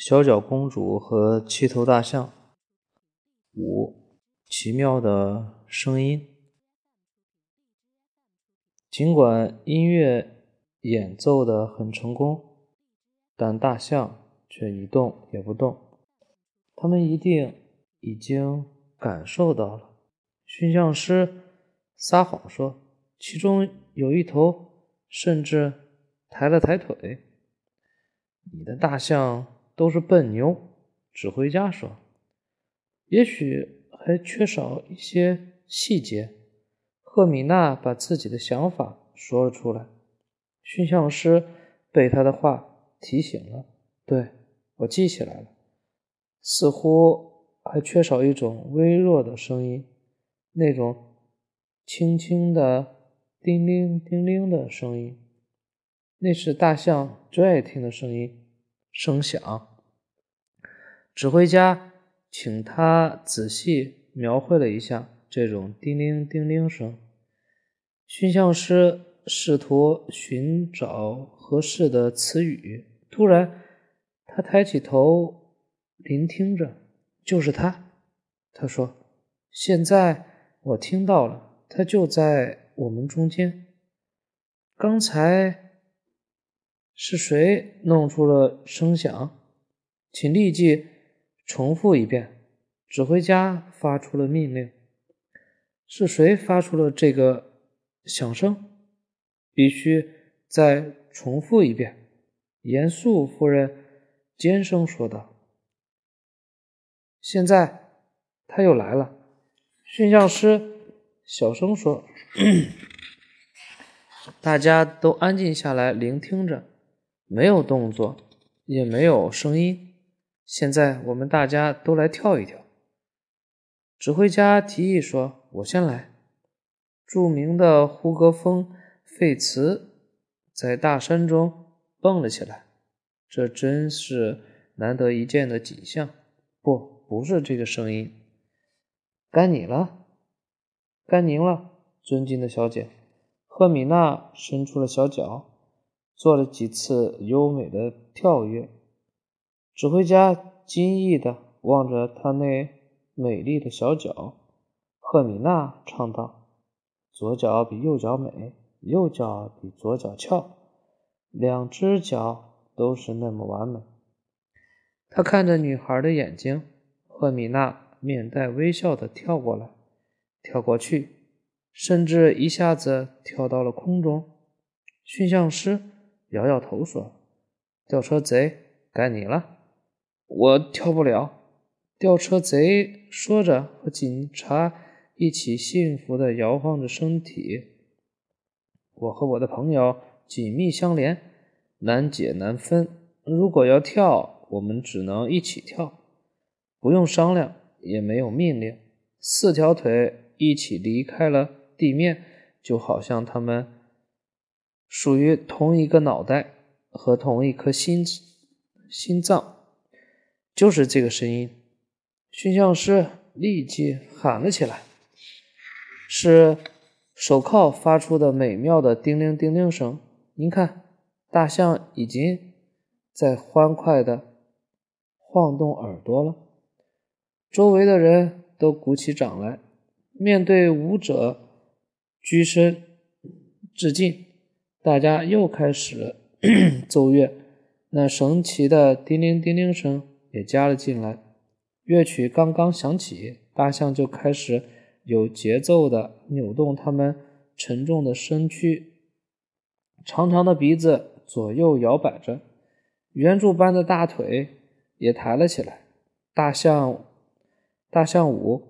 小脚公主和七头大象。五，奇妙的声音。尽管音乐演奏的很成功，但大象却一动也不动。他们一定已经感受到了。驯象师撒谎说，其中有一头甚至抬了抬腿。你的大象都是笨牛，指挥家说。也许还缺少一些细节。赫米娜把自己的想法说了出来。驯象师被他的话提醒了。对我记起来了。似乎还缺少一种微弱的声音，那种轻轻的叮铃叮铃的声音，那是大象最爱听的声音。声响。指挥家请他仔细描绘了一下这种叮铃叮铃声。驯象师试图寻找合适的词语，突然，他抬起头。聆听着，就是他。他说：“现在我听到了，他就在我们中间。刚才是谁弄出了声响？请立即重复一遍。”指挥家发出了命令：“是谁发出了这个响声？必须再重复一遍。”严肃夫人尖声说道。现在他又来了，驯象师小声说：“ 大家都安静下来，聆听着，没有动作，也没有声音。现在我们大家都来跳一跳。”指挥家提议说：“我先来。”著名的胡格峰费茨在大山中蹦了起来，这真是难得一见的景象。不。不是这个声音，该你了，该您了，尊敬的小姐。赫米娜伸出了小脚，做了几次优美的跳跃。指挥家惊异地望着她那美丽的小脚。赫米娜唱道：“左脚比右脚美，右脚比左脚翘，两只脚都是那么完美。”他看着女孩的眼睛。赫米娜面带微笑地跳过来，跳过去，甚至一下子跳到了空中。驯象师摇摇头说：“吊车贼，该你了。”我跳不了。吊车贼说着，和警察一起幸福地摇晃着身体。我和我的朋友紧密相连，难解难分。如果要跳，我们只能一起跳。不用商量，也没有命令，四条腿一起离开了地面，就好像他们属于同一个脑袋和同一颗心心脏。就是这个声音，驯象师立即喊了起来：“是手铐发出的美妙的叮铃叮铃声。您看，大象已经在欢快地晃动耳朵了。”周围的人都鼓起掌来，面对舞者鞠身致敬。大家又开始 奏乐，那神奇的叮铃叮铃声也加了进来。乐曲刚刚响起，大象就开始有节奏地扭动它们沉重的身躯，长长的鼻子左右摇摆着，圆柱般的大腿也抬了起来。大象。大象舞，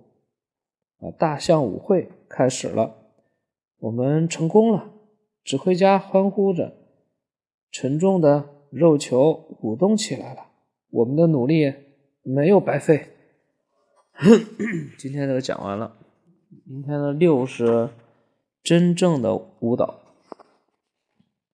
啊！大象舞会开始了，我们成功了！指挥家欢呼着，沉重的肉球鼓动起来了。我们的努力没有白费。今天就讲完了，明天的六是真正的舞蹈。